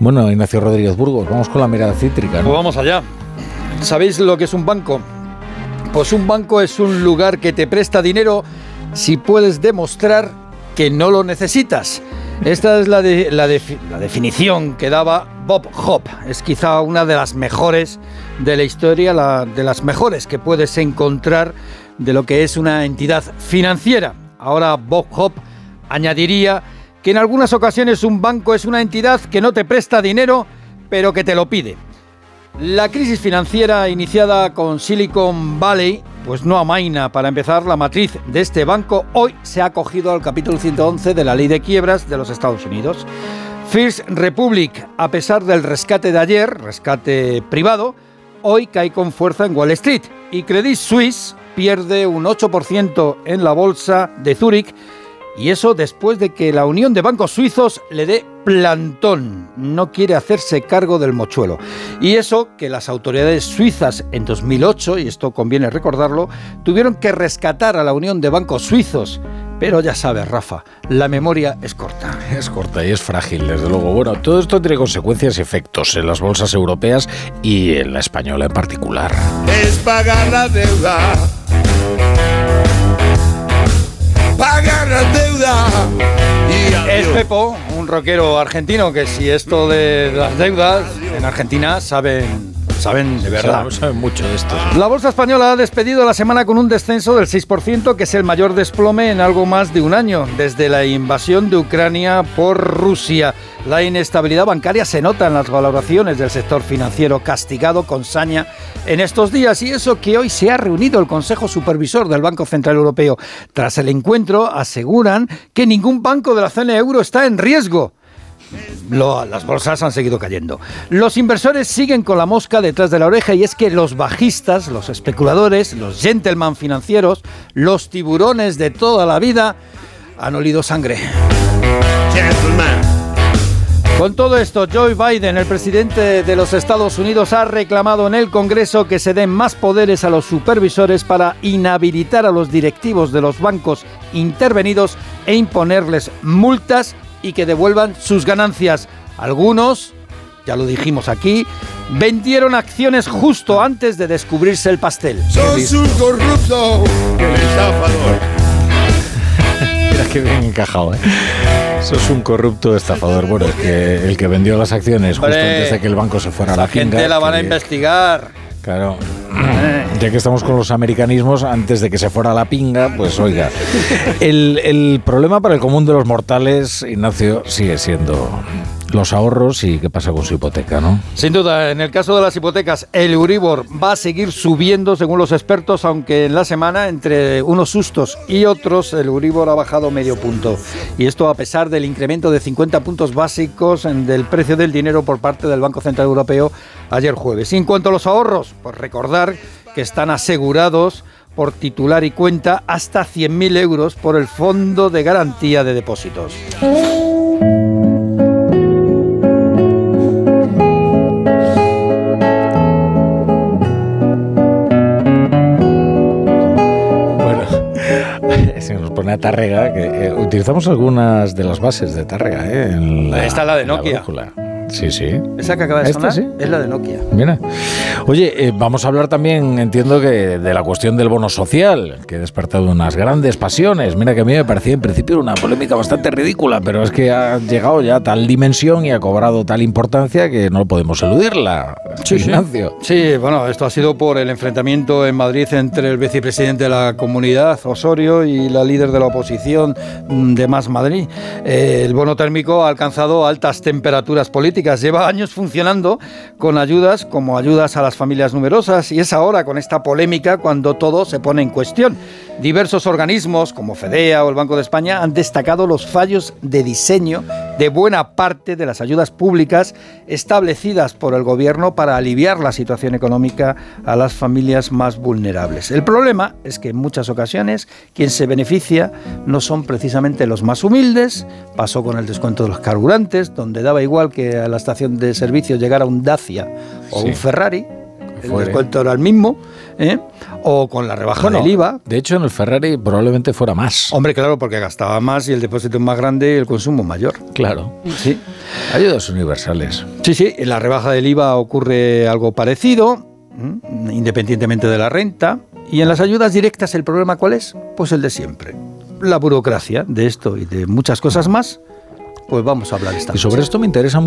Bueno, Ignacio Rodríguez Burgos, vamos con la mirada cítrica. Pues vamos allá. ¿Sabéis lo que es un banco? Pues un banco es un lugar que te presta dinero si puedes demostrar que no lo necesitas. Esta es la, la, definición que daba Bob Hope. Es quizá una de las mejores de la historia, la, de las mejores que puedes encontrar de lo que es una entidad financiera. Ahora Bob Hope añadiría que en algunas ocasiones un banco es una entidad que no te presta dinero, pero que te lo pide. La crisis financiera iniciada con Silicon Valley, pues no amaina. Para empezar, la matriz de este banco hoy se ha acogido al capítulo 111 de la ley de quiebras de los Estados Unidos. First Republic, a pesar del rescate de ayer, rescate privado, hoy cae con fuerza en Wall Street y Credit Suisse pierde un 8% en la bolsa de Zúrich y eso después de que la Unión de Bancos Suizos le dé plantón. No quiere hacerse cargo del mochuelo. Y eso que las autoridades suizas en 2008, y esto conviene recordarlo, tuvieron que rescatar a la Unión de Bancos Suizos. Pero ya sabes, Rafa, la memoria es corta. Es corta y es frágil, desde luego. Bueno, todo esto tiene consecuencias y efectos en las bolsas europeas y en la española en particular. Es pagar la deuda pagar la deuda. es Pepo, un rockero argentino que si esto de las deudas en Argentina saben saben de verdad. Saben, mucho de esto. La bolsa española ha despedido la semana con un descenso del 6%, que es el mayor desplome en algo más de un año, desde la invasión de Ucrania por Rusia. La inestabilidad bancaria se nota en las valoraciones del sector financiero, castigado con saña en estos días, y eso que hoy se ha reunido el Consejo Supervisor del Banco Central Europeo. Tras el encuentro, aseguran que ningún banco de la zona euro está en riesgo las bolsas han seguido cayendo. Los inversores siguen con la mosca detrás de la oreja y es que los bajistas, los especuladores, los gentleman financieros, los tiburones de toda la vida han olido sangre. Con todo esto, Joe Biden, el presidente de los Estados Unidos, ha reclamado en el Congreso que se den más poderes a los supervisores para inhabilitar a los directivos de los bancos intervenidos e imponerles multas y que devuelvan sus ganancias. Algunos, ya lo dijimos aquí, vendieron acciones justo antes de descubrirse el pastel. Sos un corrupto, estafador. Mira que bien encajado, ¿eh? Sos un corrupto estafador. Bueno, es que el que vendió las acciones justo antes de que el banco se fuera a la, la gente la van a investigar. Claro. Ya que estamos con los americanismos, antes de que se fuera la pinga, pues oiga. El, el problema para el común de los mortales, Ignacio, sigue siendo los ahorros y qué pasa con su hipoteca, ¿no? Sin duda, en el caso de las hipotecas, el Euribor va a seguir subiendo según los expertos, aunque en la semana, entre unos sustos y otros, el Euribor ha bajado medio punto. Y esto a pesar del incremento de 50 puntos básicos del precio del dinero por parte del Banco Central Europeo ayer jueves. Y en cuanto a los ahorros, pues recordar que están asegurados por titular y cuenta hasta 100.000 euros por el Fondo de Garantía de Depósitos. pone a Tárrega, que eh, utilizamos algunas de las bases de Tárrega. ¿eh? En la, Esta es la de Nokia. Sí, sí. Esa que acaba de sonar es la de Nokia. Mira. Oye, eh, vamos a hablar también, entiendo que de la cuestión del bono social, que ha despertado unas grandes pasiones. Mira que a mí me parecía en principio una polémica bastante ridícula, pero es que ha llegado ya a tal dimensión y ha cobrado tal importancia que no podemos eludirla. Sí, Ignacio. Sí. bueno, esto ha sido por el enfrentamiento en Madrid entre el vicepresidente de la comunidad, Osorio, y la líder de la oposición mm, de Más Madrid. Eh, el bono térmico ha alcanzado altas temperaturas políticas Lleva años funcionando con ayudas como ayudas a las familias numerosas y es ahora con esta polémica cuando todo se pone en cuestión. Diversos organismos como FEDEA o el Banco de España han destacado los fallos de diseño de buena parte de las ayudas públicas establecidas por el gobierno para aliviar la situación económica a las familias más vulnerables. El problema es que en muchas ocasiones quien se beneficia no son precisamente los más humildes, pasó con el descuento de los carburantes, donde daba igual que a la estación de servicio llegara un Dacia o un Ferrari, el Fuere. descuento era el mismo, ¿eh? o con la rebaja Bueno, del IVA. De hecho, en el Ferrari probablemente fuera más. Hombre, claro, porque gastaba más y el depósito es más grande y el consumo mayor. Claro. Sí. Ayudas universales. Sí, sí, en la rebaja del IVA ocurre algo parecido, independientemente de la renta. Y en las ayudas directas, ¿el problema cuál es? Pues el de siempre. La burocracia de esto y de muchas cosas más, pues vamos a hablar esta Y sobre noche. esto me interesa